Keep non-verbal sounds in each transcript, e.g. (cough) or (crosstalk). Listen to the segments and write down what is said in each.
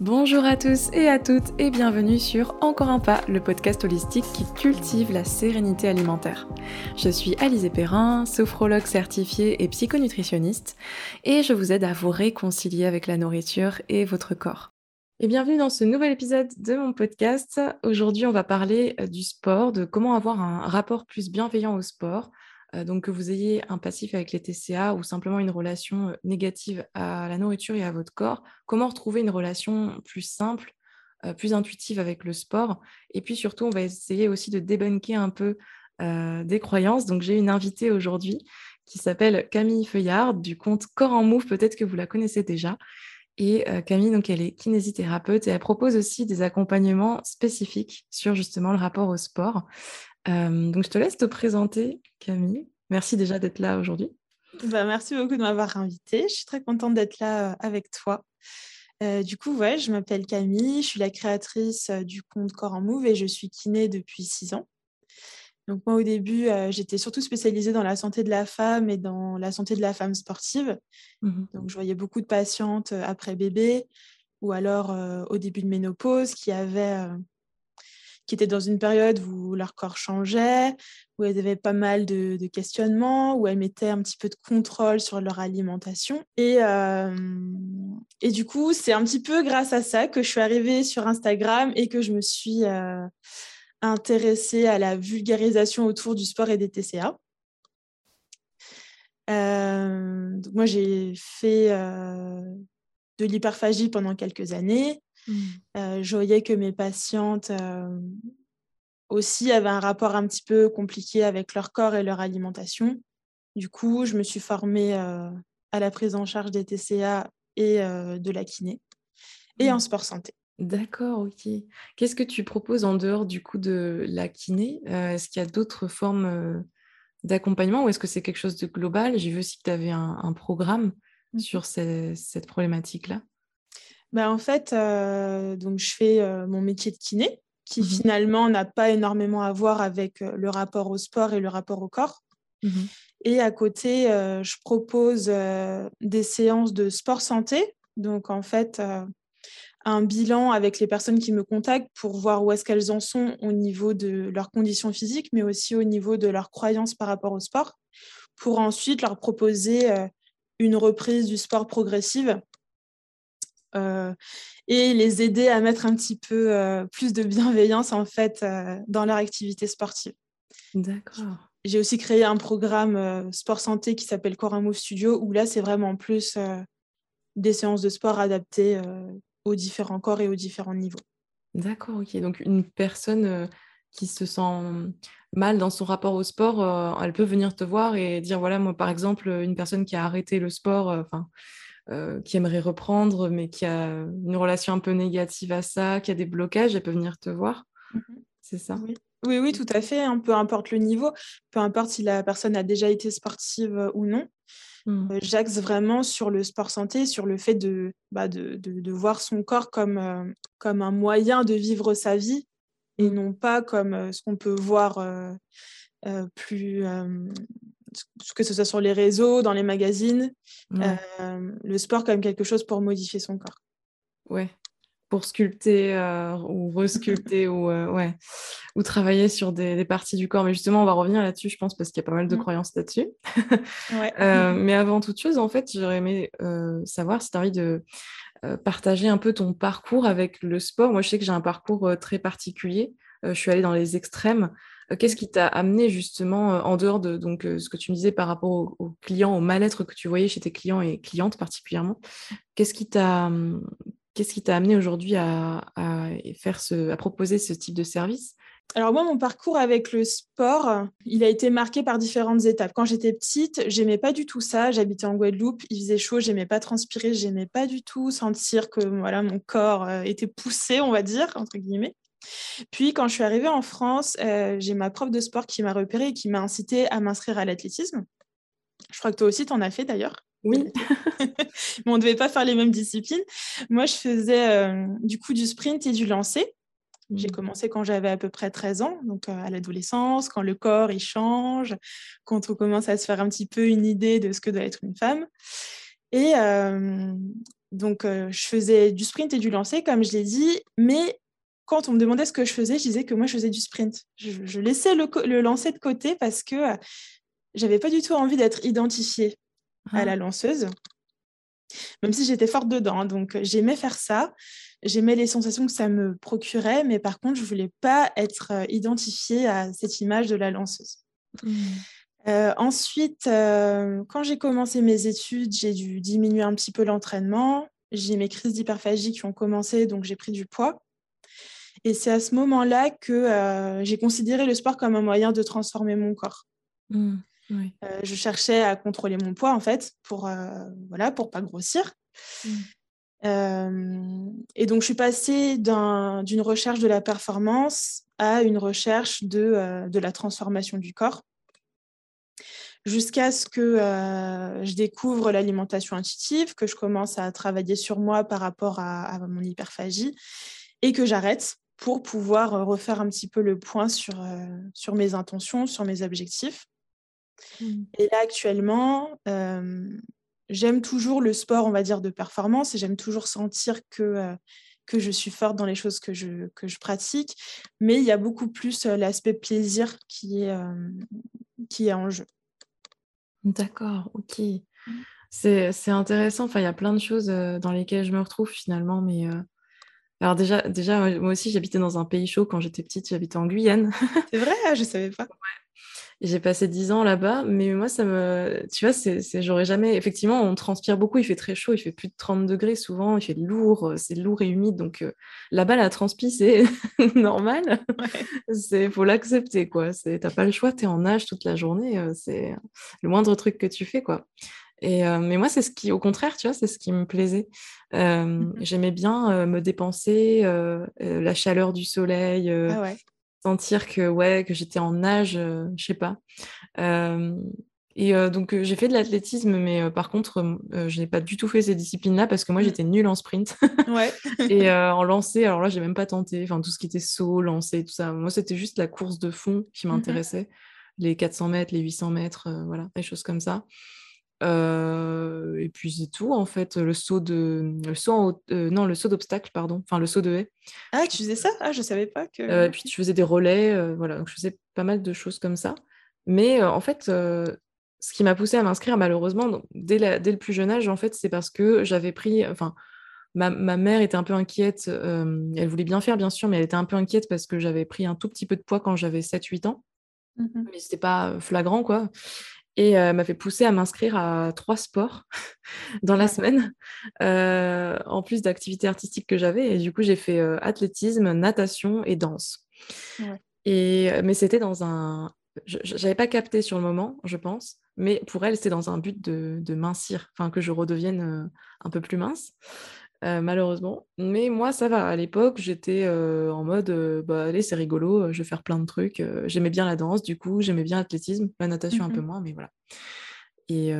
Bonjour à tous et à toutes et bienvenue sur Encore un pas, le podcast holistique qui cultive la sérénité alimentaire. Je suis Alizé Perrin, sophrologue certifiée et psychonutritionniste et je vous aide à vous réconcilier avec la nourriture et votre corps. Et bienvenue dans ce nouvel épisode de mon podcast. Aujourd'hui, on va parler euh, du sport, de comment avoir un rapport plus bienveillant au sport, donc que vous ayez un passif avec les TCA ou simplement une relation euh, négative à la nourriture et à votre corps, comment retrouver une relation plus simple, euh, plus intuitive avec le sport? Et puis surtout, on va essayer aussi de débunker un peu des croyances. Donc j'ai une invitée aujourd'hui qui s'appelle Camille Feuillard du compte Corps en Move, peut-être que vous la connaissez déjà. Et Camille, donc, elle est kinésithérapeute et elle propose aussi des accompagnements spécifiques sur justement le rapport au sport. Euh, donc, je te laisse te présenter, Camille. Merci déjà d'être là aujourd'hui. Bah, merci beaucoup de m'avoir invitée. Je suis très contente d'être là euh, avec toi. Euh, du coup, ouais, je m'appelle Camille, je suis la créatrice du compte Corps en Move et je suis kiné depuis six ans. Donc moi, au début, j'étais surtout spécialisée dans la santé de la femme et dans la santé de la femme sportive. Mmh Donc je voyais beaucoup de patientes après bébé ou alors au début de ménopause qui avaient qui étaient dans une période où leur corps changeait, où elles avaient pas mal de, questionnements, où elles mettaient un petit peu de contrôle sur leur alimentation. Et, euh, et du coup, c'est un petit peu grâce à ça que je suis arrivée sur Instagram et que je me suis euh, intéressée à la vulgarisation autour du sport et des TCA. Euh, donc moi, j'ai fait de l'hyperphagie pendant quelques années. Mmh. Euh, je voyais que mes patientes euh, aussi avaient un rapport un petit peu compliqué avec leur corps et leur alimentation. Du coup, je me suis formée euh, à la prise en charge des TCA et de la kiné et mmh. en sport santé. D'accord, ok. Qu'est-ce que tu proposes en dehors du coup de la kiné? Est-ce qu'il y a d'autres formes d'accompagnement ou est-ce que c'est quelque chose de global? J'ai vu aussi que tu avais un, programme mmh. sur cette problématique-là. Bah, en fait, euh, donc je fais euh, mon métier de kiné, qui mmh finalement n'a pas énormément à voir avec euh, le rapport au sport et le rapport au corps. Mmh et à côté, je propose des séances de sport santé. Donc, en fait, un bilan avec les personnes qui me contactent pour voir où est-ce qu'elles en sont au niveau de leurs conditions physiques, mais aussi au niveau de leurs croyances par rapport au sport, pour ensuite leur proposer une reprise du sport progressive et les aider à mettre un petit peu euh, plus de bienveillance en fait euh, dans leur activité sportive. D'accord. J'ai aussi créé un programme sport santé qui s'appelle Core Move Studio où là c'est vraiment plus des séances de sport adaptées aux différents corps et aux différents niveaux. D'accord, ok. Donc une personne qui se sent mal dans son rapport au sport, elle peut venir te voir et dire voilà moi par exemple une personne qui a arrêté le sport, enfin euh, qui aimerait reprendre, mais qui a une relation un peu négative à ça, qui a des blocages, elle peut venir te voir. Mmh C'est ça oui. oui. tout à fait. Hein, peu importe le niveau, peu importe si la personne a déjà été sportive euh, ou non. Mmh. Euh, j'axe vraiment sur le sport santé, sur le fait de, bah, de, de, voir son corps comme, comme un moyen de vivre sa vie et mmh. non pas comme ce qu'on peut voir plus que ce soit sur les réseaux, dans les magazines, euh, le sport comme quelque chose pour modifier son corps. Ouais, pour sculpter euh, ou resculpter ou, euh, ouais, ou travailler sur des, parties du corps. Mais justement, on va revenir là-dessus, je pense, parce qu'il y a pas mal de mmh. croyances là-dessus. (laughs) mais avant toute chose, en fait, j'aurais aimé savoir si tu as envie de partager un peu ton parcours avec le sport. Moi, je sais que j'ai un parcours très particulier. je suis allée dans les extrêmes. Euh, qu'est-ce qui t'a amené justement euh, en dehors de euh, ce que tu me disais par rapport aux, clients, au mal-être que tu voyais chez tes clients et clientes particulièrement Qu'est-ce qui t'a hum, qu'est-ce amené aujourd'hui à, faire proposer ce type de service? Alors moi, mon parcours avec le sport, il a été marqué par différentes étapes. Quand j'étais petite, j'aimais pas du tout ça. J'habitais en Guadeloupe, il faisait chaud, j'aimais pas transpirer, j'aimais pas du tout sentir que mon corps était poussé, on va dire entre guillemets. Puis, quand je suis arrivée en France, euh, j'ai ma prof de sport qui m'a repérée et qui m'a incité à m'inscrire à l'athlétisme. Je crois que toi aussi, tu en as fait d'ailleurs. Oui. (laughs) Mais on ne devait pas faire les mêmes disciplines. Moi, je faisais euh, du coup du sprint et du lancer. J'ai mmh. commencé quand j'avais à peu près 13 ans, donc euh, à l'adolescence, quand le corps il change, quand on commence à se faire un petit peu une idée de ce que doit être une femme. Et donc, je faisais du sprint et du lancer, comme je l'ai dit, mais quand on me demandait ce que je faisais, je disais que moi, je faisais du sprint. Je, laissais le, le, lancer de côté parce que j'avais pas du tout envie d'être identifiée à la ah. lanceuse, même si j'étais forte dedans. Donc, j'aimais faire ça. J'aimais les sensations que ça me procurait, mais par contre, je voulais pas être identifiée à cette image de la lanceuse. Mmh. Euh, ensuite, euh, quand j'ai commencé mes études, j'ai dû diminuer un petit peu l'entraînement. J'ai mes crises d'hyperphagie qui ont commencé, donc j'ai pris du poids. Et c'est à ce moment-là que euh, j'ai considéré le sport comme un moyen de transformer mon corps. Mmh, je cherchais à contrôler mon poids, en fait, pour voilà, pour pas grossir. Mmh. et donc, je suis passée d'une recherche de la performance à une recherche de, de la transformation du corps jusqu'à ce que euh, je découvre l'alimentation intuitive, que je commence à travailler sur moi par rapport à, mon hyperphagie et que j'arrête pour pouvoir euh, refaire un petit peu le point sur, euh, sur mes intentions, sur mes objectifs. Mmh. Et là, actuellement, j'aime toujours le sport, on va dire, de performance et j'aime toujours sentir que, que je suis forte dans les choses que je, que je pratique, mais il y a beaucoup plus l'aspect plaisir qui est, qui est en jeu. D'accord, OK. Mmh. C'est intéressant. Enfin, il y a plein de choses dans lesquelles je me retrouve finalement. Mais alors déjà, déjà, moi aussi, j'habitais dans un pays chaud quand j'étais petite. J'habitais en Guyane. C'est vrai, ah, je savais pas. J'ai passé dix ans là-bas, mais moi, ça me. Tu vois, c'est, j'aurais jamais. Effectivement, on transpire beaucoup, il fait très chaud, il fait plus de 30 degrés souvent, il fait lourd, c'est lourd et humide. Donc là-bas, la transpi, c'est (laughs) normal. Il faut l'accepter, quoi. C'est... T'as pas le choix, tu es en nage toute la journée, c'est le moindre truc que tu fais, quoi. Et, mais moi, c'est ce qui, au contraire, tu vois, c'est ce qui me plaisait. Mmh j'aimais bien me dépenser, la chaleur du soleil, ah ouais sentir que ouais que j'étais en nage, euh, je sais pas. Euh, et euh, donc j'ai fait de l'athlétisme, mais par contre je n'ai pas du tout fait ces disciplines-là parce que moi mmh. j'étais nulle en sprint. ouais. (laughs) et en lancer, alors là j'ai même pas tenté. Enfin tout ce qui était saut, lancer, tout ça. Moi c'était juste la course de fond qui mmh m'intéressait, les 400 mètres, les 800 mètres, voilà, des choses comme ça. Euh, et puis c'est tout en fait. Le saut de, le saut euh, non, le saut d'obstacle, pardon. Enfin le saut de haie. Ah, tu faisais ça? Ah, je savais pas que. Euh, et puis tu faisais des relais, voilà. Donc je faisais pas mal de choses comme ça. Mais en fait, ce qui m'a poussé à m'inscrire, malheureusement, dès, dès, le plus jeune âge, en fait, c'est parce que j'avais pris, enfin. Ma, ma, mère était un peu inquiète, elle voulait bien faire bien sûr, mais elle était un peu inquiète parce que j'avais pris un tout petit peu de poids quand j'avais 7-8 ans. Mmh mais c'était pas flagrant quoi et euh, m'a fait pousser à m'inscrire à trois sports (laughs) dans la semaine, euh, en plus d'activités artistiques que j'avais. Et du coup, j'ai fait euh, athlétisme, natation et danse. Et, mais c'était dans un... Je n'avais pas capté sur le moment, je pense, mais pour elle, c'était dans un but de, de mincir, enfin que je redevienne un peu plus mince. Euh, malheureusement. Mais moi, ça va. À l'époque, j'étais euh, en mode, euh, bah, allez, c'est rigolo, je vais faire plein de trucs. j'aimais bien la danse, du coup, j'aimais bien l'athlétisme, la natation un peu mmh moins, mais voilà. Et,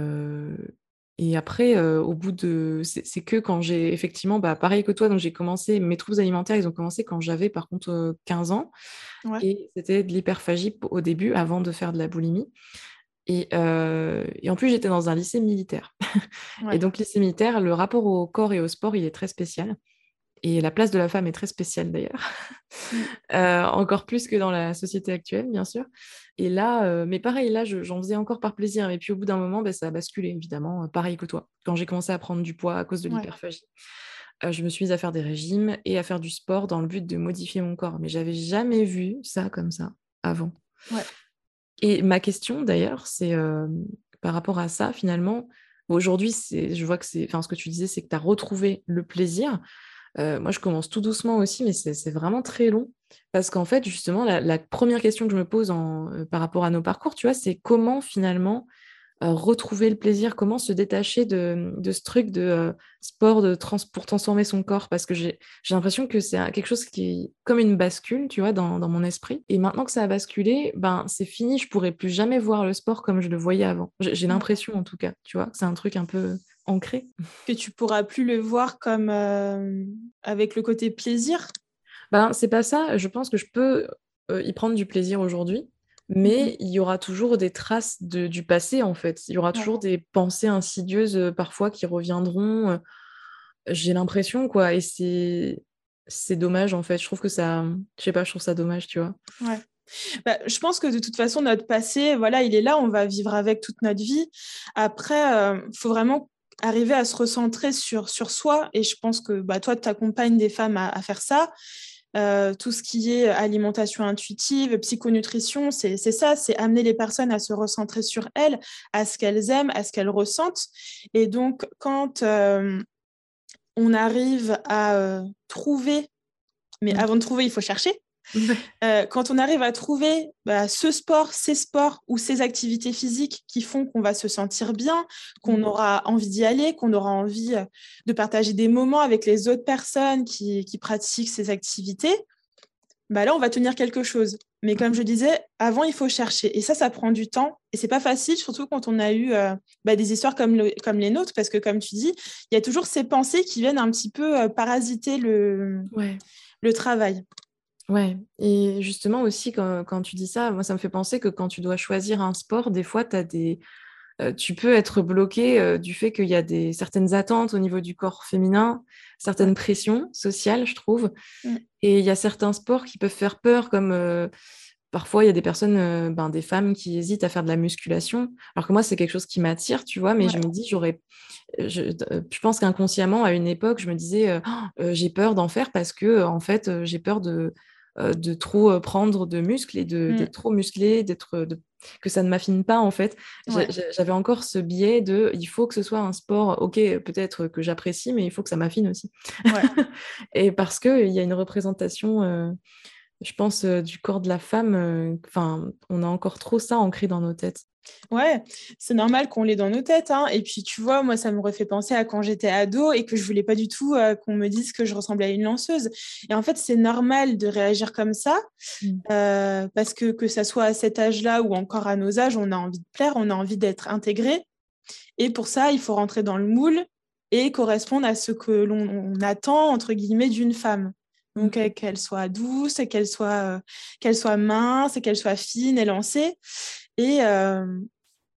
et après, au bout de... C'est que quand j'ai, effectivement, bah, pareil que toi, donc j'ai commencé, mes troubles alimentaires, ils ont commencé quand j'avais, par contre, 15 ans. Et c'était de l'hyperphagie au début, avant de faire de la boulimie. Euh, et, en plus, j'étais dans un lycée militaire. (laughs) Et donc, lycée militaire, le rapport au corps et au sport, il est très spécial. Et la place de la femme est très spéciale d'ailleurs. Mmh. (laughs) Euh, encore plus que dans la société actuelle, bien sûr. Et là, euh, mais pareil, là, j'en faisais encore par plaisir. Et puis au bout d'un moment, ben, ça a basculé, évidemment, pareil que toi. Quand j'ai commencé à prendre du poids à cause de l'hyperphagie, je me suis mise à faire des régimes et à faire du sport dans le but de modifier mon corps. Mais j'avais jamais vu ça comme ça avant. Ouais. Et ma question d'ailleurs, c'est par rapport à ça, finalement, aujourd'hui, je vois que c'est, enfin, ce que tu disais, c'est que tu as retrouvé le plaisir. moi, je commence tout doucement aussi, mais c'est vraiment très long. Parce qu'en fait, justement, la, première question que je me pose en, par rapport à nos parcours, tu vois, c'est comment finalement euh, retrouver le plaisir, comment se détacher de, ce truc de euh, sport de trans pour transformer son corps, parce que j'ai l'impression que c'est quelque chose qui est comme une bascule, tu vois, dans, mon esprit. Et maintenant que ça a basculé, ben c'est fini, je pourrais plus jamais voir le sport comme je le voyais avant. J'ai l'impression en tout cas, tu vois, c'est un truc un peu ancré. Que tu pourras plus le voir comme euh, avec le côté plaisir? Ben c'est pas ça, je pense que je peux y prendre du plaisir aujourd'hui mais il y aura toujours des traces du passé, en fait. Il y aura toujours des pensées insidieuses parfois qui reviendront. J'ai l'impression, quoi. Et c'est c'est dommage, en fait. Je trouve que ça... Je sais pas, je trouve ça dommage, tu vois. Ouais. Bah, je pense que de toute façon, notre passé, voilà, il est là, on va vivre avec toute notre vie. Après, il faut vraiment arriver à se recentrer sur, sur soi. Et je pense que bah, toi, tu accompagnes des femmes à, faire ça. Euh, tout ce qui est alimentation intuitive, psychonutrition, c'est ça, c'est amener les personnes à se recentrer sur elles, à ce qu'elles aiment, à ce qu'elles ressentent. Et donc, quand euh, on arrive à euh, trouver, mais avant de trouver, il faut chercher, (laughs) euh, quand on arrive à trouver bah, ce sport, ces sports ou ces activités physiques qui font qu'on va se sentir bien, qu'on mmh. aura envie d'y aller, qu'on aura envie euh, de partager des moments avec les autres personnes qui, pratiquent ces activités, bah là, on va tenir quelque chose. Mais comme je disais, avant, il faut chercher. Et ça, ça prend du temps. Et c'est pas facile, surtout quand on a eu euh, bah, des histoires comme, comme les nôtres, parce que comme tu dis, il y a toujours ces pensées qui viennent un petit peu parasiter le, le travail. Ouais, et justement aussi quand tu dis ça, moi ça me fait penser que quand tu dois choisir un sport, des fois tu des, tu peux être bloqué, du fait qu'il y a des certaines attentes au niveau du corps féminin, certaines pressions sociales, je trouve mmh. et il y a certains sports qui peuvent faire peur comme, parfois il y a des personnes, ben, des femmes qui hésitent à faire de la musculation, alors que moi c'est quelque chose qui m'attire, tu vois? Mais je me dis j'aurais je pense qu'inconsciemment à une époque, je me disais, «Oh, j'ai peur d'en faire parce que en fait, j'ai peur de euh, de trop euh, prendre de muscles et mmh. d'être trop musclé, d'être que ça ne m'affine pas en fait. J'avais encore ce biais de il faut que ce soit un sport, ok, peut-être que j'apprécie, mais il faut que ça m'affine aussi. (laughs) et parce qu'il y a une représentation, euh, je pense, du corps de la femme, enfin, on a encore trop ça ancré dans nos têtes. Ouais, c'est normal qu'on l'ait dans nos têtes. Hein. Et puis, tu vois, moi, ça me refait penser à quand j'étais ado et que je voulais pas du tout euh, qu'on me dise que je ressemblais à une lanceuse. Et en fait, c'est normal de réagir comme ça mmh. euh, parce que que ça soit à cet âge-là ou encore à nos âges, on a envie de plaire, on a envie d'être intégré. Et pour ça, il faut rentrer dans le moule et correspondre à ce que l'on attend, entre guillemets, d'une femme. Donc, mmh. qu'elle soit douce, qu'elle soit, euh, qu'elle soit mince, qu'elle soit fine et. Et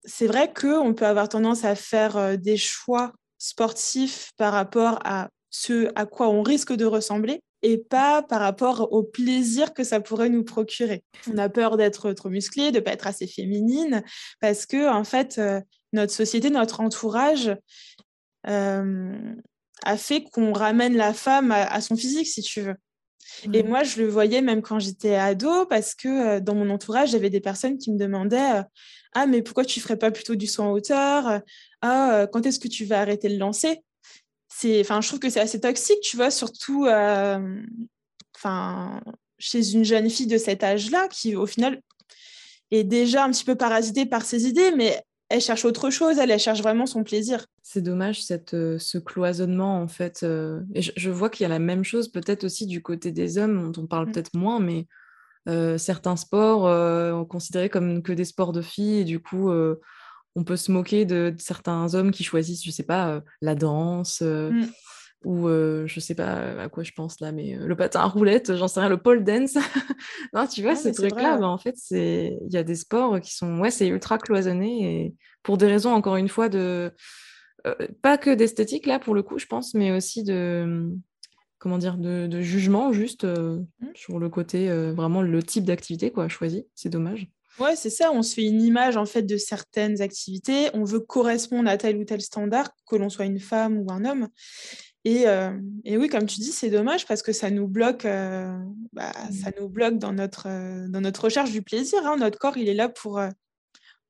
c'est vrai qu'on peut avoir tendance à faire des choix sportifs par rapport à ce à quoi on risque de ressembler et pas par rapport au plaisir que ça pourrait nous procurer. On a peur d'être trop musclé, de ne pas être assez féminine, parce que en fait, notre société, notre entourage a fait qu'on ramène la femme à, son physique, si tu veux. Et moi, je le voyais même quand j'étais ado, parce que dans mon entourage, j'avais des personnes qui me demandaient Ah, mais pourquoi tu ne ferais pas plutôt du saut en hauteur Ah, quand est-ce que tu vas arrêter de lancer? Enfin, je trouve que c'est assez toxique, tu vois, surtout enfin, chez une jeune fille de cet âge-là, qui au final est déjà un petit peu parasitée par ses idées, mais elle cherche autre chose, elle, elle cherche vraiment son plaisir. C'est dommage cette, euh, ce cloisonnement en fait. Euh, et je, vois qu'il y a la même chose peut-être aussi du côté des hommes, dont on parle mm. peut-être moins, mais euh, certains sports sont considérés comme que des sports de filles et du coup on peut se moquer de, certains hommes qui choisissent, je sais pas, la danse. Mm. Ou je sais pas à quoi je pense là, mais le patin à roulette, j'en sais rien, le pole dance. (laughs) non, tu vois, ces trucs-là, bah, en fait, il y a des sports qui sont, ouais, c'est ultra cloisonné et pour des raisons, encore une fois, de euh, pas que d'esthétique, là, pour le coup, je pense, mais aussi de, comment dire, de, jugement, juste euh, mmh. sur le côté, euh, vraiment le type d'activité, quoi, choisi. C'est dommage. Ouais, c'est ça. On se fait une image en fait de certaines activités. On veut correspondre à tel ou tel standard, que l'on soit une femme ou un homme. Et, et oui, comme tu dis, c'est dommage parce que ça nous bloque, bah, mmh. ça nous bloque dans notre, dans notre recherche du plaisir. Hein. Notre corps, il est là pour,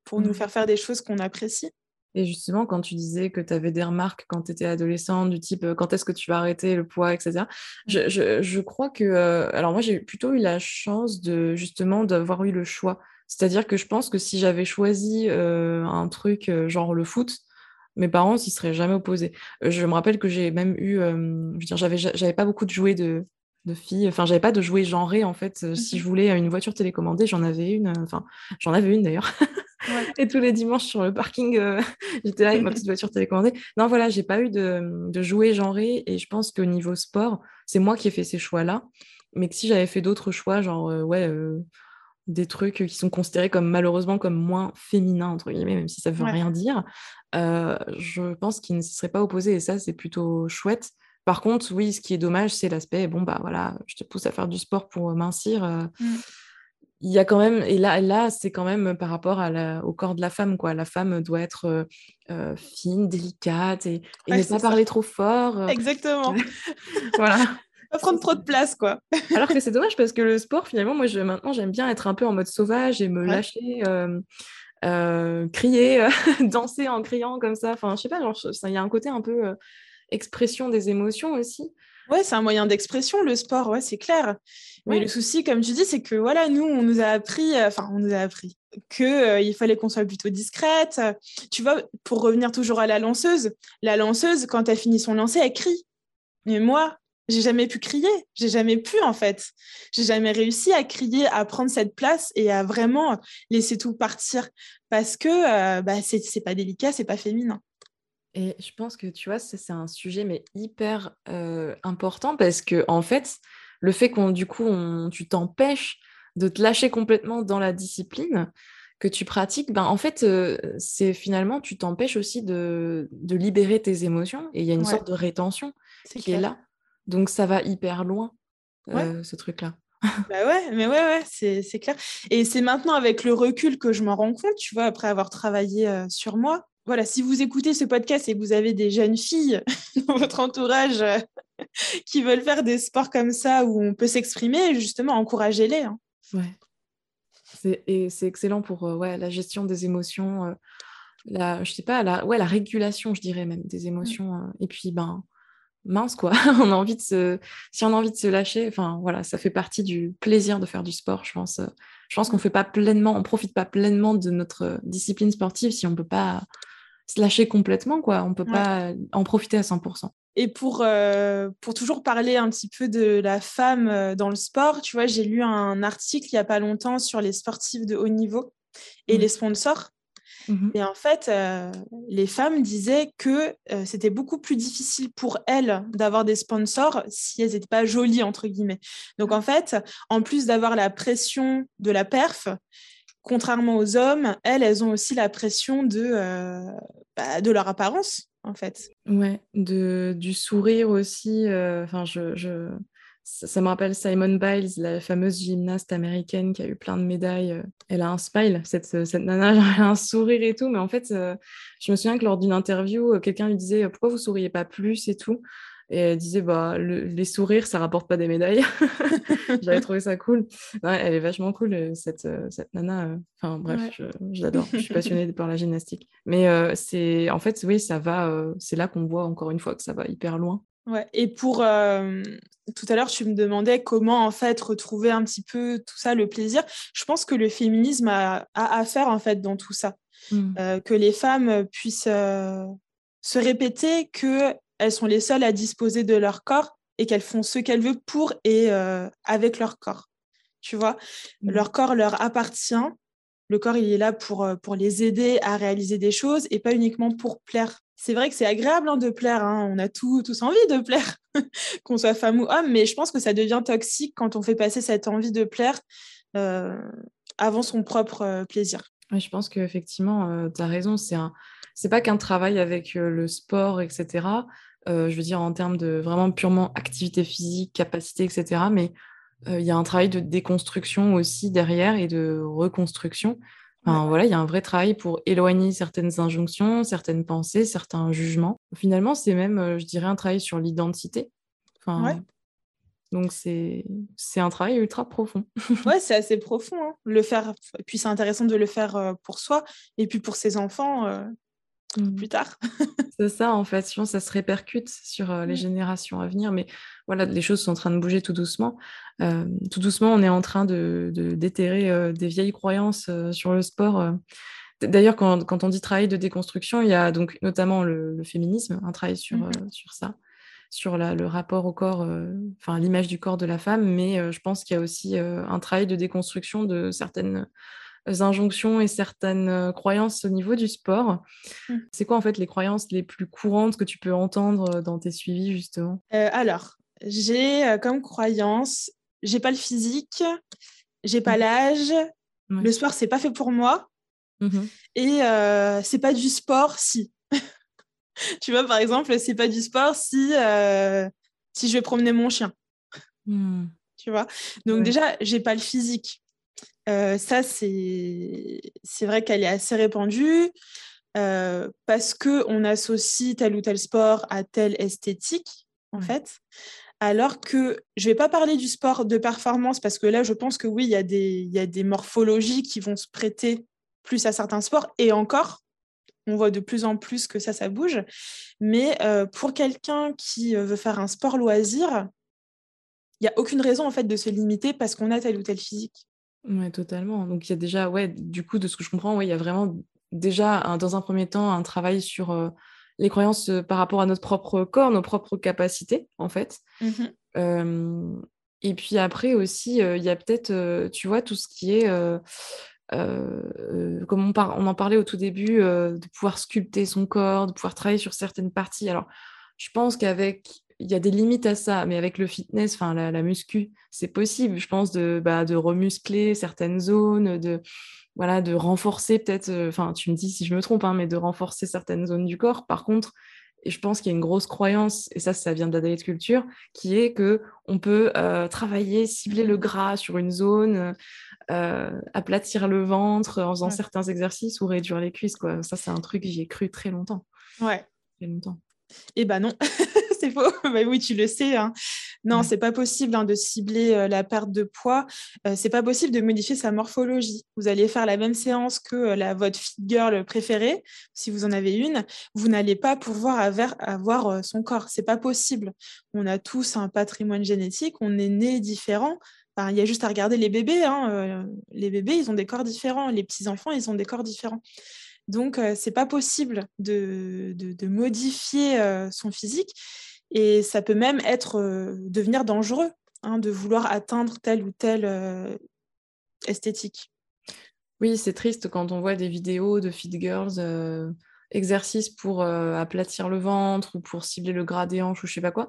pour nous mmh. faire faire des choses qu'on apprécie. Et justement, quand tu disais que tu avais des remarques quand tu étais adolescente, du type quand est-ce que tu vas arrêter le poids, etc., je, je, je, crois que. alors, moi, j'ai plutôt eu la chance de justement d'avoir eu le choix. C'est-à-dire que je pense que si j'avais choisi un truc genre le foot, mes parents s'y seraient jamais opposés. je me rappelle que j'ai même eu. je veux dire, j'avais, j'avais pas beaucoup de jouets de, de filles. Enfin, j'avais pas de jouets genrés en fait. Si je mmh voulais une voiture télécommandée, j'en avais une. Enfin, j'en avais une d'ailleurs. (laughs) Et tous les dimanches sur le parking, euh, (laughs) j'étais là avec ma petite voiture télécommandée. Non, voilà, j'ai pas eu de, de jouets genrés et je pense qu'au niveau sport, c'est moi qui ai fait ces choix-là. Mais que si j'avais fait d'autres choix, genre, euh, ouais, euh, des trucs qui sont considérés comme malheureusement comme moins féminins, entre guillemets, même si ça veut rien dire, je pense qu'ils ne se seraient pas opposés et ça, c'est plutôt chouette. Par contre, oui, ce qui est dommage, c'est l'aspect, bon, bah voilà, je te pousse à faire du sport pour mincir. Mmh. Il y a quand même, et là, là c'est quand même par rapport à au corps de la femme, quoi. La femme doit être fine, délicate et, ne pas parler trop fort. Exactement. (laughs) voilà. Pas prendre trop de place, quoi. (laughs) Alors que c'est dommage parce que le sport, finalement, moi, je, maintenant, j'aime bien être un peu en mode sauvage et me lâcher. crier, (laughs) danser en criant comme ça. Enfin, je sais pas, il y a un côté un peu expression des émotions aussi. Ouais, c'est un moyen d'expression, le sport, ouais, c'est clair. Mais le souci, comme tu dis, c'est que voilà, nous, on nous a appris, euh, enfin, on nous a appris qu'il euh, fallait qu'on soit plutôt discrète. Tu vois, pour revenir toujours à la lanceuse, la lanceuse, quand elle finit son lancer, elle crie. Mais moi, j'ai jamais pu crier, j'ai jamais pu en fait. J'ai jamais réussi à crier, à prendre cette place et à vraiment laisser tout partir parce que euh, bah, c'est pas délicat, c'est pas féminin. Et je pense que tu vois, c'est un sujet mais hyper important parce que en fait, le fait qu'on du coup on, tu t'empêches de te lâcher complètement dans la discipline que tu pratiques, ben en fait c'est finalement tu t'empêches aussi de, de, libérer tes émotions et il y a une sorte de rétention qui est là. Donc ça va hyper loin ce truc-là. (laughs) bah ouais, mais ouais, ouais, c'est clair. Et c'est maintenant avec le recul que je m'en rends compte, tu vois, après avoir travaillé sur moi, voilà, si vous écoutez ce podcast et que vous avez des jeunes filles (laughs) dans votre entourage euh, (laughs) qui veulent faire des sports comme ça où on peut s'exprimer, justement, encouragez-les. Hein. Ouais. Et c'est excellent pour euh, ouais, la gestion des émotions, euh, la, je sais pas, la, ouais, la régulation, je dirais même, des mmh. émotions. et puis, ben, mince, quoi. (laughs) on a envie de se... Si on a envie de se lâcher, enfin, voilà, ça fait partie du plaisir de faire du sport, je pense. Je pense qu'on fait pas pleinement, on profite pas pleinement de notre discipline sportive si on peut pas se lâcher complètement, quoi. On peut pas en profiter à 100%. Et pour, euh, pour toujours parler un petit peu de la femme euh, dans le sport, tu vois, j'ai lu un article il n'y a pas longtemps sur les sportifs de haut niveau et mmh. les sponsors. Mmh et en fait, euh, les femmes disaient que c'était beaucoup plus difficile pour elles d'avoir des sponsors si elles n'étaient pas jolies, entre guillemets. Donc en fait, en plus d'avoir la pression de la perf, contrairement aux hommes, elles, elles ont aussi la pression de, euh, bah, de leur apparence, en fait. Ouais, de, du sourire aussi. Euh, enfin, je, je, ça, me rappelle Simone Biles, la fameuse gymnaste américaine qui a eu plein de médailles. Euh, elle a un smile, cette, cette nana, (laughs) elle a un sourire et tout. Mais en fait, je me souviens que lors d'une interview, quelqu'un lui disait Pourquoi vous souriez pas plus et tout? Et elle disait, bah, les sourires, ça rapporte pas des médailles. (laughs) J'avais trouvé ça cool. elle est vachement cool, euh, cette, euh, cette nana. Euh. Enfin, bref, je, l'adore. je suis passionnée par la gymnastique. Mais c'est, en fait, oui, ça va. c'est là qu'on voit encore une fois que ça va hyper loin. Ouais. Et pour tout à l'heure, tu me demandais comment en fait retrouver un petit peu tout ça, le plaisir. Je pense que le féminisme a, à faire en fait dans tout ça, mmh. que les femmes puissent se répéter que elles sont les seules à disposer de leur corps et qu'elles font ce qu'elles veulent pour et euh, avec leur corps. Tu vois, mmh. leur corps leur appartient. Le corps, il est là pour, euh, pour les aider à réaliser des choses et pas uniquement pour plaire. C'est vrai que c'est agréable hein, de plaire. Hein. On a tous envie de plaire, (laughs) qu'on soit femme ou homme, mais je pense que ça devient toxique quand on fait passer cette envie de plaire euh, avant son propre plaisir. je pense qu'effectivement, tu as raison. C'est un... Pas qu'un travail avec le sport, etc. Euh, je veux dire en termes de vraiment purement activité physique, capacité, etc. Mais euh, il y a un travail de déconstruction aussi derrière et de reconstruction. Enfin, voilà, il y a un vrai travail pour éloigner certaines injonctions, certaines pensées, certains jugements. Finalement, c'est même, euh, je dirais, un travail sur l'identité. Enfin, Donc, c'est un travail ultra profond. (laughs) ouais, c'est assez profond. Hein. Le faire, et puis c'est intéressant de le faire pour soi et puis pour ses enfants. Mmh. plus tard. (laughs) c'est ça, en fait. Sinon, ça se répercute sur les mmh. générations à venir. Mais voilà, les choses sont en train de bouger tout doucement. tout doucement, on est en train de, déterrer des vieilles croyances sur le sport. D'ailleurs, quand, on dit travail de déconstruction, il y a donc notamment le, féminisme, un travail sur, mmh sur ça, sur le rapport au corps, enfin l'image du corps de la femme. Mais je pense qu'il y a aussi un travail de déconstruction de certaines injonctions et certaines euh, croyances au niveau du sport. Mmh. C'est quoi en fait les croyances les plus courantes que tu peux entendre euh, dans tes suivis justement? Euh, Alors, j'ai comme croyance, j'ai pas le physique, j'ai pas mmh. l'âge Le sport, c'est pas fait pour moi. Mmh Et euh, c'est pas du sport si. (laughs) tu vois, par exemple, c'est pas du sport si, euh, si je vais promener mon chien. Mmh. Tu vois? Donc, déjà, j'ai pas le physique. Euh, ça, c'est vrai qu'elle est assez répandue parce qu'on associe tel ou tel sport à telle esthétique, en fait. Alors que je ne vais pas parler du sport de performance parce que là, je pense que oui, il y, a des, y a des morphologies qui vont se prêter plus à certains sports. Et encore, on voit de plus en plus que ça, ça bouge. Mais pour quelqu'un qui veut faire un sport loisir, il n'y a aucune raison en fait de se limiter parce qu'on a tel ou tel physique. Oui, totalement. Donc il y a déjà, ouais, du coup, de ce que je comprends, ouais, il y a vraiment déjà, dans un premier temps, un travail sur les croyances par rapport à notre propre corps, nos propres capacités, en fait. Mmh et puis après aussi, il y a peut-être, tu vois, tout ce qui est, comme on, on, en parlait au tout début, de pouvoir sculpter son corps, de pouvoir travailler sur certaines parties. Alors, je pense qu'avec y a des limites à ça, mais avec le fitness, enfin la, muscu, c'est possible, je pense, de, bah, de remuscler certaines zones, de, voilà, de renforcer peut-être, euh, enfin tu me dis si je me trompe, hein, mais de renforcer certaines zones du corps. Par contre, et je pense qu'il y a une grosse croyance, et ça, ça vient de la culture, qui est que on peut euh, travailler, cibler le gras sur une zone, euh, aplatir le ventre en faisant certains exercices ou réduire les cuisses. Quoi. Ça, c'est un truc j'y ai cru très longtemps. Ouais. Très longtemps. Eh ben non, (laughs) c'est faux. (laughs) bah oui, tu le sais. Hein. Non, c'est pas possible hein, de cibler euh, la perte de poids. Euh, c'est pas possible de modifier sa morphologie. Vous allez faire la même séance que euh, la, votre fit girl préférée, si vous en avez une. Vous n'allez pas pouvoir avoir, avoir son corps. C'est pas possible. On a tous un patrimoine génétique. On est né différent. il y a juste à regarder les bébés. Hein. les bébés, ils ont des corps différents. Les petits enfants, ils ont des corps différents. Donc, ce c'est pas possible de, de, modifier son physique. Et ça peut même être devenir dangereux hein, de vouloir atteindre telle ou telle esthétique. Oui, c'est triste quand on voit des vidéos de fit girls, exercices pour aplatir le ventre ou pour cibler le gras des hanches ou je sais pas quoi.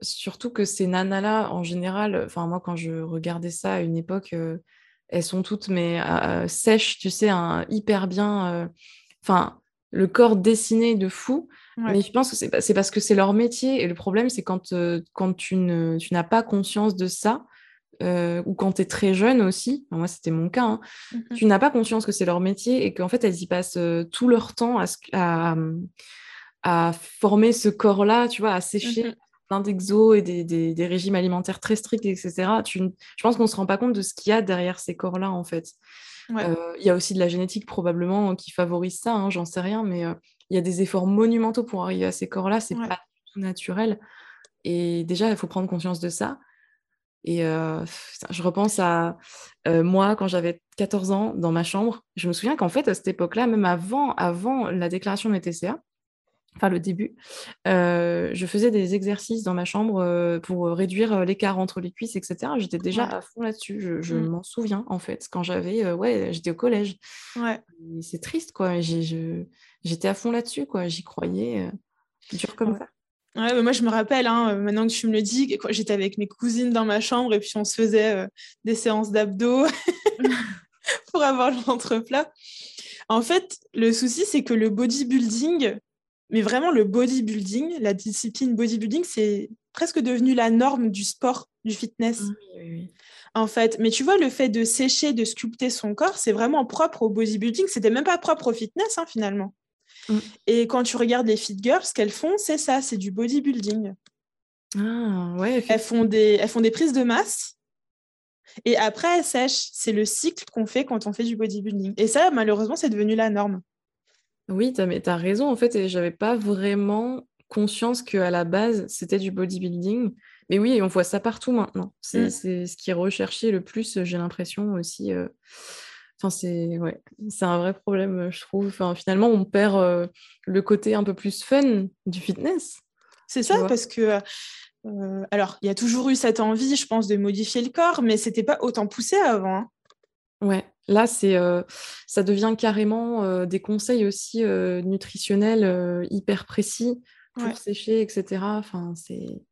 surtout que ces nanas-là, en général, enfin moi quand je regardais ça à une époque, elles sont toutes mais sèches, tu sais, hyper bien. Enfin, le corps dessiné de fou. Mais je pense que c'est parce que c'est leur métier. Et le problème, c'est quand, quand tu, n'as pas conscience de ça, ou quand tu es très jeune aussi, moi c'était mon cas, hein, mmh tu n'as pas conscience que c'est leur métier et qu'en fait elles y passent tout leur temps à, à, former ce corps-là, tu vois, à sécher. Mmh plein d'exos et des, régimes alimentaires très stricts, etc. je pense qu'on ne se rend pas compte de ce qu'il y a derrière ces corps-là, en fait. Il y a aussi de la génétique probablement qui favorise ça, hein, j'en sais rien, mais il y a des efforts monumentaux pour arriver à ces corps-là, c'est pas tout naturel. Et déjà, il faut prendre conscience de ça. Et je repense à moi, quand j'avais 14 ans, dans ma chambre, je me souviens qu'en fait, à cette époque-là, même avant, avant la déclaration de mes TCA, enfin le début, je faisais des exercices dans ma chambre pour réduire l'écart entre les cuisses, etc. J'étais déjà à fond là-dessus. Je, mmh. m'en souviens, en fait, quand j'avais, ouais, j'étais au collège. Ouais. C'est triste, quoi. J'étais à fond là-dessus, quoi. J'y croyais, dur comme ça. Ouais, moi je me rappelle, hein, maintenant que tu me le dis, j'étais avec mes cousines dans ma chambre et puis on se faisait des séances d'abdos (laughs) (laughs) pour avoir le ventre plat. En fait, le souci, c'est que le bodybuilding, mais vraiment, le bodybuilding, la discipline bodybuilding, c'est presque devenu la norme du sport, du fitness. En fait, mais tu vois, le fait de sécher, de sculpter son corps, c'est vraiment propre au bodybuilding. C'était même pas propre au fitness, hein, finalement. Mm. Et quand tu regardes les fit girls, ce qu'elles font, c'est ça, c'est du bodybuilding. Ah, ouais. Elles font, des, elles font des prises de masse et après elles sèchent. C'est le cycle qu'on fait quand on fait du bodybuilding. Et ça, malheureusement, c'est devenu la norme. Oui, tu as, raison, en fait, j'avais pas vraiment conscience qu'à la base, c'était du bodybuilding. Mais oui, on voit ça partout maintenant. C'est mmh. ce qui est recherché le plus, j'ai l'impression aussi. Euh, enfin, c'est ouais, un vrai problème, je trouve. Enfin, finalement, on perd euh, le côté un peu plus fun du fitness. C'est ça, parce que euh, alors, il y a toujours eu cette envie, je pense, de modifier le corps, mais c'était pas autant poussé avant. Hein. Ouais, là, c'est, ça devient carrément des conseils aussi nutritionnels hyper précis pour sécher, etc. Enfin, c'est,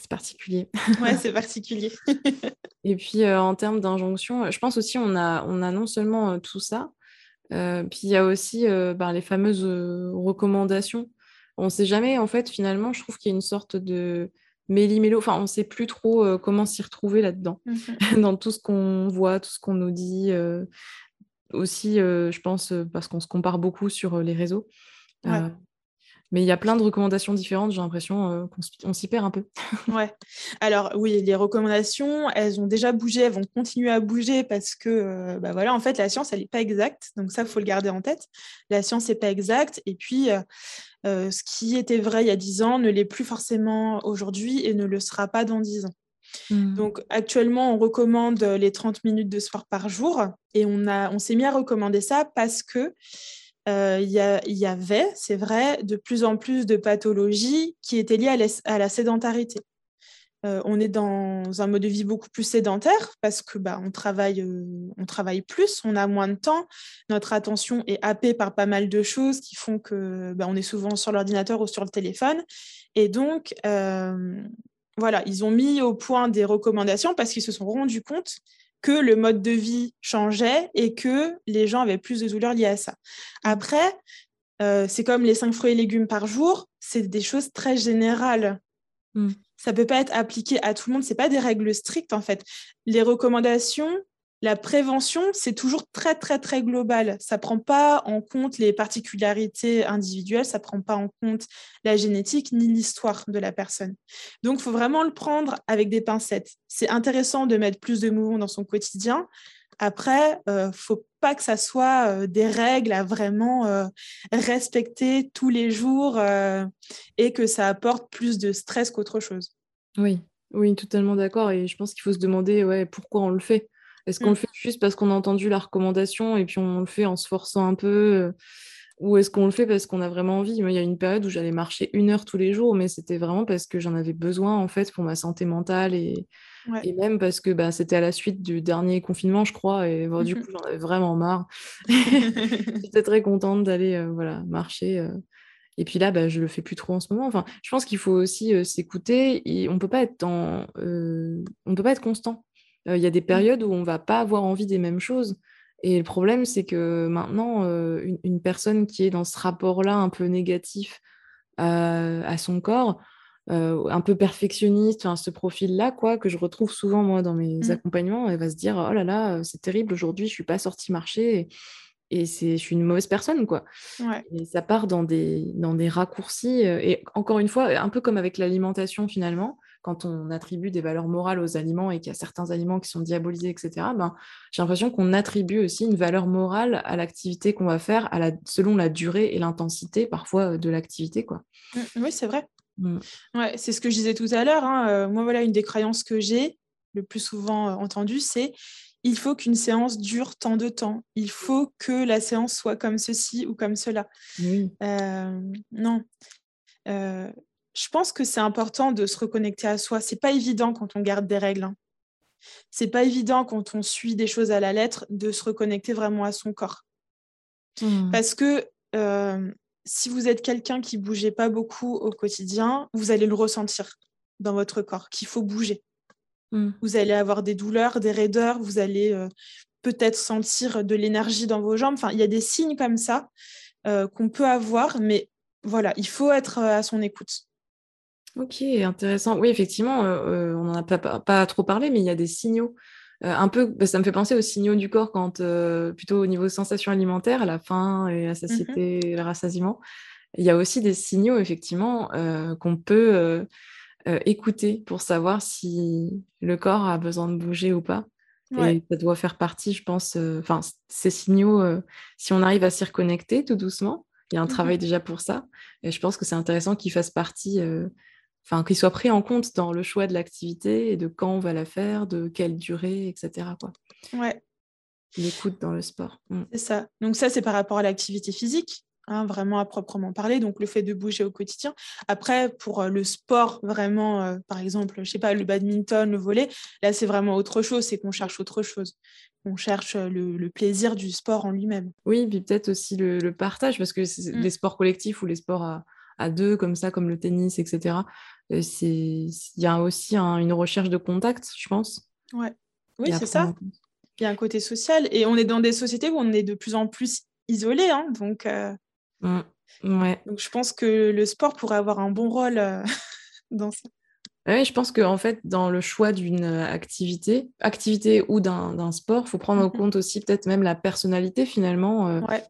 c'est particulier. ouais, (laughs) c'est particulier. (laughs) et puis, en termes d'injonction, je pense aussi on a, on a non seulement tout ça, puis il y a aussi ben, les fameuses recommandations. On ne sait jamais, en fait, finalement, je trouve qu'il y a une sorte de méli-mélo. Enfin, on ne sait plus trop comment s'y retrouver là-dedans, mmh (laughs) dans tout ce qu'on voit, tout ce qu'on nous dit. aussi, je pense, parce qu'on se compare beaucoup sur les réseaux. Mais il y a plein de recommandations différentes, j'ai l'impression qu'on s'y perd un peu. (laughs) ouais. Alors oui, les recommandations, elles ont déjà bougé, elles vont continuer à bouger parce que, bah voilà, en fait, la science, elle n'est pas exacte. Donc ça, il faut le garder en tête. La science n'est pas exacte. Et puis, ce qui était vrai il y a 10 ans ne l'est plus forcément aujourd'hui et ne le sera pas dans 10 ans. Mmh. Donc actuellement, on recommande les 30 minutes de sport par jour et on, a, on s'est mis à recommander ça parce que euh, il y, avait, c'est vrai, de plus en plus de pathologies qui étaient liées à, la sédentarité. Euh, on est dans un mode de vie beaucoup plus sédentaire parce que bah, on, travaille, euh, on travaille plus, on a moins de temps, notre attention est happée par pas mal de choses qui font que bah, on est souvent sur l'ordinateur ou sur le téléphone. Et donc, voilà, ils ont mis au point des recommandations parce qu'ils se sont rendus compte que le mode de vie changeait et que les gens avaient plus de douleurs liées à ça. Après, euh, c'est comme les cinq fruits et légumes par jour, c'est des choses très générales. Mm. Ça ne peut pas être appliqué à tout le monde, ce pas des règles strictes en fait. Les recommandations, la prévention, c'est toujours très, très, très global. Ça ne prend pas en compte les particularités individuelles, ça ne prend pas en compte la génétique ni l'histoire de la personne. Donc, il faut vraiment le prendre avec des pincettes. C'est intéressant de mettre plus de mouvement dans son quotidien. Après, il euh, ne faut pas que ça soit euh, des règles à vraiment euh, respecter tous les jours et que ça apporte plus de stress qu'autre chose. Oui, oui, totalement d'accord. Et je pense qu'il faut se demander pourquoi on le fait? Est-ce qu'on le mmh. fait juste parce qu'on a entendu la recommandation et puis on le fait en se forçant un peu euh, Ou est-ce qu'on le fait parce qu'on a vraiment envie? Moi, il y a une période où j'allais marcher une heure tous les jours, mais c'était vraiment parce que j'en avais besoin en fait pour ma santé mentale et, et même parce que bah, c'était à la suite du dernier confinement, je crois, et du mmh coup, j'en avais vraiment marre. (laughs) (laughs) J'étais très contente d'aller euh, voilà, marcher. Euh. Et puis là, bah, je le fais plus trop en ce moment. Enfin, je pense qu'il faut aussi s'écouter et on peut pas être on peut pas être constant. Il y a des mmh. périodes où on va pas avoir envie des mêmes choses. Et le problème, c'est que maintenant, une, personne qui est dans ce rapport-là un peu négatif à son corps, un peu perfectionniste, ce profil-là, quoi, que je retrouve souvent moi dans mes mmh. accompagnements, elle va se dire oh là là, c'est terrible aujourd'hui, je suis pas sortie marcher et, c'est, je suis une mauvaise personne, quoi. Et ça part dans des, dans des raccourcis. Et encore une fois, un peu comme avec l'alimentation finalement, quand on attribue des valeurs morales aux aliments et qu'il y a certains aliments qui sont diabolisés, etc., ben, j'ai l'impression qu'on attribue aussi une valeur morale à l'activité qu'on va faire à la, selon la durée et l'intensité parfois de l'activité. Quoi. Mmh, oui, c'est vrai. Mmh. Ouais, c'est ce que je disais tout à l'heure. Hein, euh, moi, voilà, une des croyances que j'ai le plus souvent euh, entendue, c'est il faut qu'une séance dure tant de temps. Il faut que la séance soit comme ceci ou comme cela. Oui. Euh, non je pense que c'est important de se reconnecter à soi. C'est pas évident quand on garde des règles. Hein. C'est pas évident quand on suit des choses à la lettre de se reconnecter vraiment à son corps. Mmh. Parce que euh, si vous êtes quelqu'un qui bougeait pas beaucoup au quotidien, vous allez le ressentir dans votre corps qu'il faut bouger. Mmh. Vous allez avoir des douleurs, des raideurs, vous allez euh, peut-être sentir de l'énergie dans vos jambes. Enfin, il y a des signes comme ça euh, qu'on peut avoir, mais voilà, il faut être à son écoute. Ok, intéressant. Oui, effectivement, euh, euh, on n'en a pas, trop parlé, mais il y a des signaux. Euh, un peu, bah, ça me fait penser aux signaux du corps quand, plutôt au niveau sensation alimentaire, la faim et la mmh satiété, le rassasiement. Il y a aussi des signaux, effectivement, qu'on peut écouter pour savoir si le corps a besoin de bouger ou pas. Et ça doit faire partie, je pense, enfin, ces signaux, si on arrive à s'y reconnecter tout doucement, il y a un mmh travail déjà pour ça. Et je pense que c'est intéressant qu'ils fassent partie enfin, qu'il soit pris en compte dans le choix de l'activité et de quand on va la faire, de quelle durée, etc. Quoi. Ouais. L'écoute dans le sport. Mm. C'est ça. Donc ça, c'est par rapport à l'activité physique, hein, vraiment à proprement parler, donc le fait de bouger au quotidien. Après, pour euh, le sport, vraiment, euh, par exemple, je sais pas, le badminton, le volet, là, c'est vraiment autre chose, c'est qu'on cherche autre chose. On cherche euh, le, plaisir du sport en lui-même. Oui, puis peut-être aussi le, partage, parce que mm. les sports collectifs ou les sports à à deux comme ça, comme le tennis, etc. il y a aussi une recherche de contact, je pense. Ouais. Oui, c'est ça. Il y a un côté social et on est dans des sociétés où on est de plus en plus isolé, hein, donc. Mmh. Ouais. Donc je pense que le sport pourrait avoir un bon rôle (laughs) dans ça. Oui, je pense qu'en fait, dans le choix d'une activité, activité ou d'un sport, il faut prendre en mmh compte aussi peut-être même la personnalité finalement. Ouais.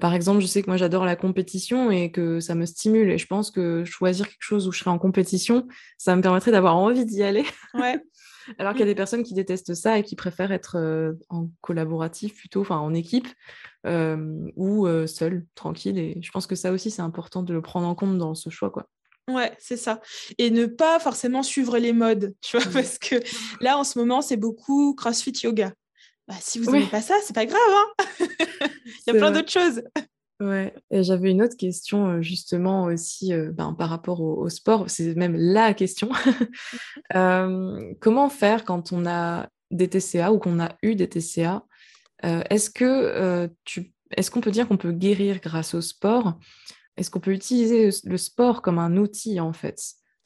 Par exemple, je sais que moi j'adore la compétition et que ça me stimule. Et je pense que choisir quelque chose où je serai en compétition, ça me permettrait d'avoir envie d'y aller. Ouais. (laughs) Alors qu'il y a des personnes qui détestent ça et qui préfèrent être en collaboratif plutôt, enfin en équipe ou seul, tranquille. Et je pense que ça aussi, c'est important de le prendre en compte dans ce choix. Quoi. Ouais, c'est ça. Et ne pas forcément suivre les modes, tu vois, mmh. parce que là, en ce moment, c'est beaucoup CrossFit Yoga. Bah, si vous n'aimez pas ça, c'est pas grave. Hein. (laughs) Il y a plein d'autres choses. Ouais, et j'avais une autre question justement aussi ben, par rapport au, sport, c'est même la question. Mmh (laughs) comment faire quand on a des TCA ou qu'on a eu des TCA Est-ce que tu, est-ce qu'on peut dire qu'on peut guérir grâce au sport? Est-ce qu'on peut utiliser le sport comme un outil en fait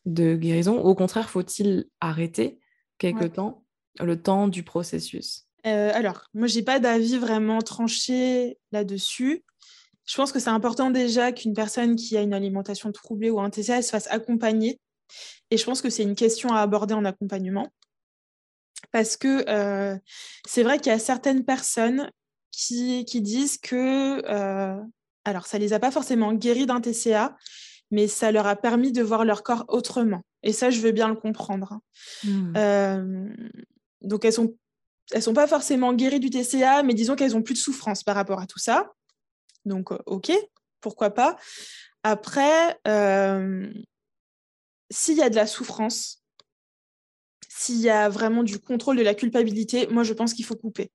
de guérison? Ou au contraire faut-il arrêter quelque temps le temps du processus? Alors, moi j'ai pas d'avis vraiment tranché là-dessus. Je pense que c'est important déjà qu'une personne qui a une alimentation troublée ou un TCA se fasse accompagner. Et je pense que c'est une question à aborder en accompagnement. Parce que euh, c'est vrai qu'il y a certaines personnes qui, disent que, euh, alors ça ne les a pas forcément guéris d'un TCA, mais ça leur a permis de voir leur corps autrement. Et ça, je veux bien le comprendre. Mmh. Euh, donc, elles sont, elles sont pas forcément guéries du TCA, mais disons qu'elles ont plus de souffrance par rapport à tout ça. Donc, OK, pourquoi pas. Après, s'il y a de la souffrance, s'il y a vraiment du contrôle de la culpabilité, moi, je pense qu'il faut couper.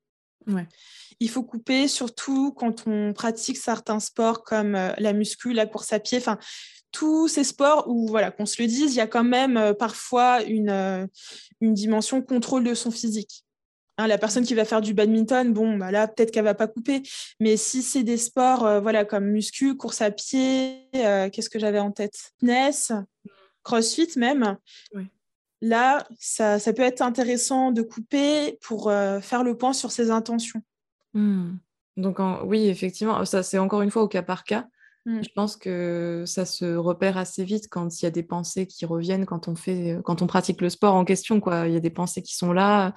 Il faut couper, surtout quand on pratique certains sports comme la muscu, la course à pied, enfin, tous ces sports où, voilà, qu'on se le dise, il y a quand même parfois une, une dimension contrôle de son physique. Hein, la personne qui va faire du badminton, bon, bah là, peut-être qu'elle va pas couper. Mais si c'est des sports euh, voilà, comme muscu, course à pied, euh, qu'est-ce que j'avais en tête? Fitness, crossfit même. Là, ça, peut être intéressant de couper pour euh, faire le point sur ses intentions. Mmh. Donc, oui, effectivement, ça c'est encore une fois au cas par cas. Mmh. Je pense que ça se repère assez vite quand il y a des pensées qui reviennent quand on fait, quand on pratique le sport en question. Quoi. Il y a des pensées qui sont là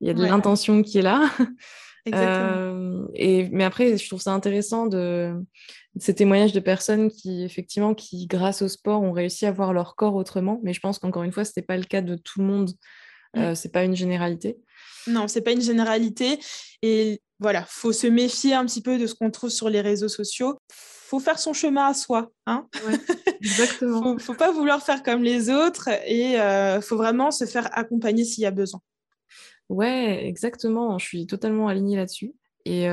il y a de l'intention qui est là. (laughs) Exactement. et, mais après, je trouve ça intéressant de, ces témoignages de personnes qui, effectivement, qui, grâce au sport, ont réussi à voir leur corps autrement. Mais je pense qu'encore une fois, ce n'est pas le cas de tout le monde. Mmh. Euh, c'est pas une généralité. Non, c'est pas une généralité. Et voilà, faut se méfier un petit peu de ce qu'on trouve sur les réseaux sociaux. Faut faire son chemin à soi. Hein (laughs) exactement. faut, faut pas vouloir faire comme les autres et euh, faut vraiment se faire accompagner s'il y a besoin. Ouais, exactement. Je suis totalement alignée là-dessus. Et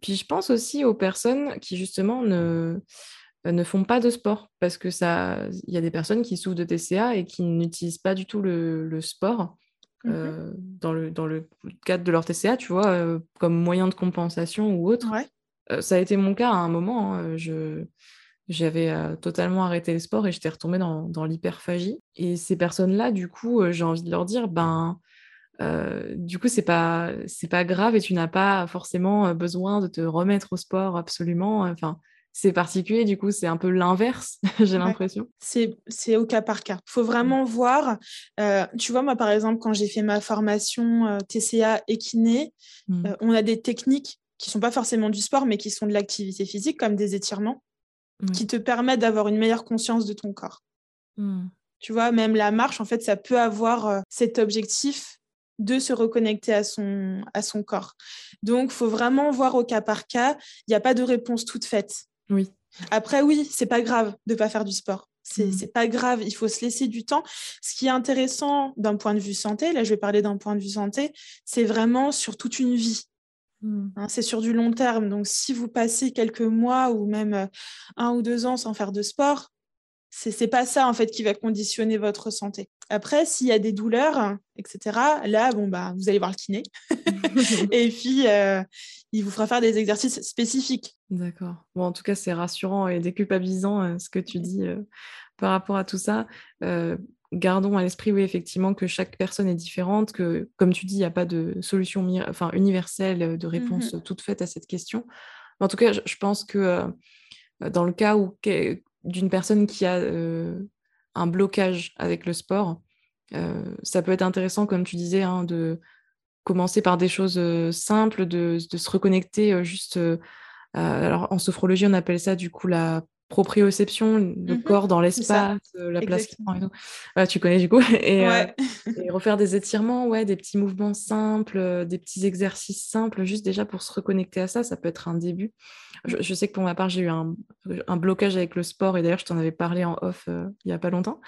puis je pense aussi aux personnes qui justement ne, ne font pas de sport parce que ça, il y a des personnes qui souffrent de TCA et qui n'utilisent pas du tout le, sport mmh dans, le, dans le cadre de leur TCA, tu vois, comme moyen de compensation ou autre. ça a été mon cas à un moment. Hein, je, j'avais totalement arrêté le sport et j'étais retombée dans, dans l'hyperphagie. Et ces personnes-là, du coup, j'ai envie de leur dire, ben euh, du coup, c'est pas c'est pas grave et tu n'as pas forcément euh, besoin de te remettre au sport absolument. Enfin, c'est particulier. Du coup, c'est un peu l'inverse. (laughs) J'ai l'impression. C'est au cas par cas. Il faut vraiment voir. Euh, tu vois, moi, par exemple, quand j'ai fait ma formation TCA et kiné, mmh. on a des techniques qui sont pas forcément du sport, mais qui sont de l'activité physique, comme des étirements, qui te permettent d'avoir une meilleure conscience de ton corps. Mmh. Tu vois, même la marche, en fait, ça peut avoir cet objectif de se reconnecter à son, à son corps. Donc, il faut vraiment voir au cas par cas. Il n'y a pas de réponse toute faite. Oui. Après, oui, c'est pas grave de ne pas faire du sport. C'est n'est mmh. pas grave, il faut se laisser du temps. Ce qui est intéressant d'un point de vue santé, là je vais parler d'un point de vue santé, c'est vraiment sur toute une vie. Mmh. Hein, c'est sur du long terme. Donc si vous passez quelques mois ou même euh, un ou deux ans sans faire de sport, c'est pas ça en fait qui va conditionner votre santé. Après, s'il y a des douleurs, etc., là, bon, bah, vous allez voir le kiné. (laughs) et puis, euh, il vous fera faire des exercices spécifiques. D'accord. Bon, en tout cas, c'est rassurant et déculpabilisant euh, ce que tu dis euh, par rapport à tout ça. gardons à l'esprit, oui, effectivement, que chaque personne est différente, que, comme tu dis, il n'y a pas de solution enfin, universelle, de réponse mmh toute faite à cette question. en tout cas, je, pense que dans le cas où d'une personne qui a un blocage avec le sport, ça peut être intéressant, comme tu disais, hein, de commencer par des choses simples, de, de se reconnecter juste. alors en sophrologie, on appelle ça du coup la proprioception, le mmh corps dans l'espace, la place qui prend et tout. tu connais du coup. (laughs) Et, et, refaire des étirements, ouais, des petits mouvements simples, des petits exercices simples, juste déjà pour se reconnecter à ça, ça peut être un début. Je, sais que pour ma part, j'ai eu un, un, blocage avec le sport, et d'ailleurs, je t'en avais parlé en off il n'y a pas longtemps.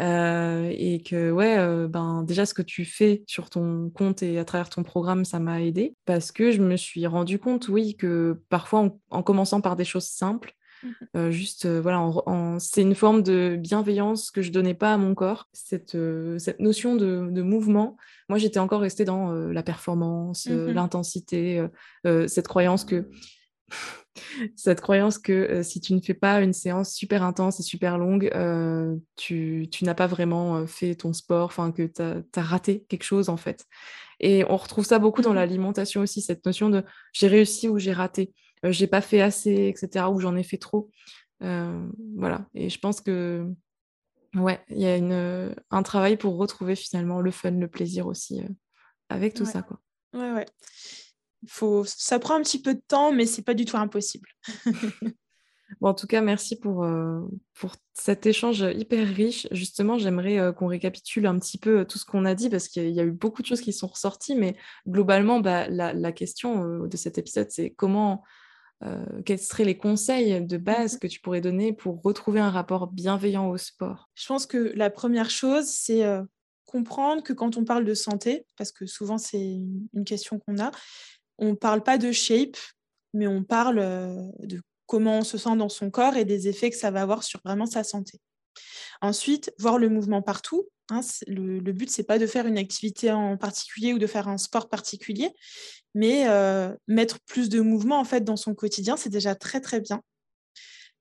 Euh, et que ouais, euh, ben déjà ce que tu fais sur ton compte et à travers ton programme, ça m'a aidé parce que je me suis rendu compte, oui, que parfois en, commençant par des choses simples, euh, juste voilà, c'est une forme de bienveillance que je donnais pas à mon corps. Cette, cette notion de, de, mouvement, moi j'étais encore restée dans la performance, mmh l'intensité, cette croyance que (laughs) cette croyance que euh, si tu ne fais pas une séance super intense et super longue, euh, tu, n'as pas vraiment euh, fait ton sport, enfin que tu as, raté quelque chose en fait. Et on retrouve ça beaucoup dans mmh l'alimentation aussi, cette notion de j'ai réussi ou j'ai raté, j'ai pas fait assez, etc., ou j'en ai fait trop. voilà. Et je pense que ouais, il y a une, un travail pour retrouver finalement le fun, le plaisir aussi avec tout ça. Quoi. Ouais, ouais. Faut, ça prend un petit peu de temps, mais c'est pas du tout impossible. (laughs) bon, en tout cas, merci pour, euh, pour cet échange hyper riche. Justement, j'aimerais euh, qu'on récapitule un petit peu euh, tout ce qu'on a dit parce qu'il y a eu beaucoup de choses qui sont ressorties, mais globalement, bah, la, la, question de cet épisode, c'est comment, quels seraient les conseils de base mmh que tu pourrais donner pour retrouver un rapport bienveillant au sport? Je pense que la première chose, c'est comprendre que quand on parle de santé, parce que souvent c'est une question qu'on a, on ne parle pas de shape, mais on parle de comment on se sent dans son corps et des effets que ça va avoir sur vraiment sa santé. Ensuite, voir le mouvement partout. Hein, le, but, c'est pas de faire une activité en particulier ou de faire un sport particulier, mais mettre plus de mouvement en fait dans son quotidien, c'est déjà très très bien.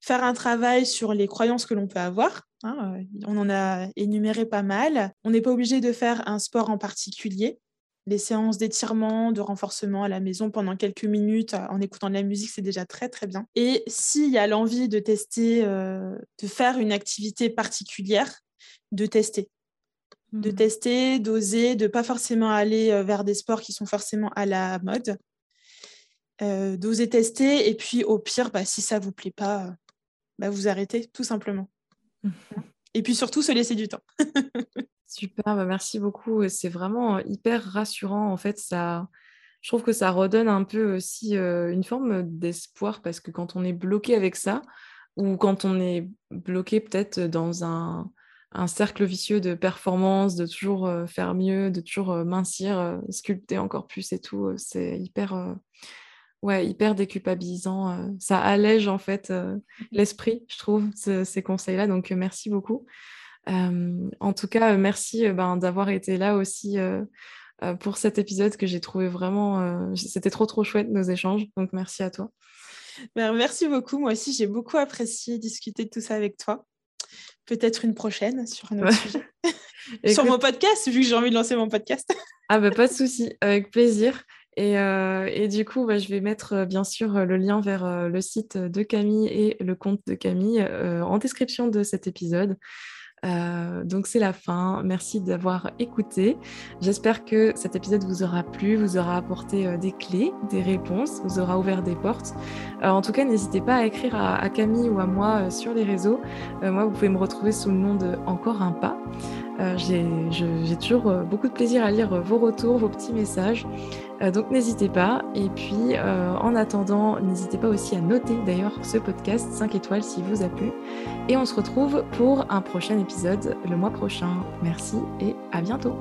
Faire un travail sur les croyances que l'on peut avoir. Hein, on en a énuméré pas mal. On n'est pas obligé de faire un sport en particulier les séances d'étirement, de renforcement à la maison pendant quelques minutes euh, en écoutant de la musique, c'est déjà très très bien. Et s'il y a l'envie de tester, euh, de faire une activité particulière, de tester. De mmh. tester, d'oser, de pas forcément aller euh, vers des sports qui sont forcément à la mode. d'oser tester et puis au pire, bah, si ça vous plaît pas, bah, vous arrêtez tout simplement. (laughs) Et puis surtout se laisser du temps. (laughs) Super, bah, merci beaucoup. C'est vraiment hyper rassurant. En fait, ça, je trouve que ça redonne un peu aussi une forme d'espoir parce que quand on est bloqué avec ça, ou quand on est bloqué peut-être dans un, cercle vicieux de performance, de toujours faire mieux, de toujours mincir, sculpter encore plus et tout, c'est hyper, ouais, hyper déculpabilisant. ça allège en fait (laughs) l'esprit, je trouve, ces conseils-là. Donc merci beaucoup en tout cas, merci ben, d'avoir été là aussi pour cet épisode que j'ai trouvé vraiment. C'était trop, trop chouette nos échanges. Donc, merci à toi. Ben, merci beaucoup. Moi aussi, j'ai beaucoup apprécié discuter de tout ça avec toi. Peut-être une prochaine sur un autre sujet. (laughs) (laughs) sur mon podcast, vu que j'ai envie de lancer mon podcast. (laughs) ah, bah, pas de souci, avec plaisir. Et, et, du coup, bah, je vais mettre bien sûr le lien vers le site de Camille et le compte de Camille en description de cet épisode. Euh, donc c'est la fin. Merci d'avoir écouté. J'espère que cet épisode vous aura plu, vous aura apporté euh, des clés, des réponses, vous aura ouvert des portes. Euh, en tout cas, n'hésitez pas à écrire à, Camille ou à moi sur les réseaux. moi, vous pouvez me retrouver sous le nom de Encore un pas. J'ai toujours beaucoup de plaisir à lire vos retours, vos petits messages. donc n'hésitez pas. Et puis en attendant, n'hésitez pas aussi à noter d'ailleurs ce podcast 5 étoiles s'il vous a plu. Et on se retrouve pour un prochain épisode le mois prochain. Merci et à bientôt.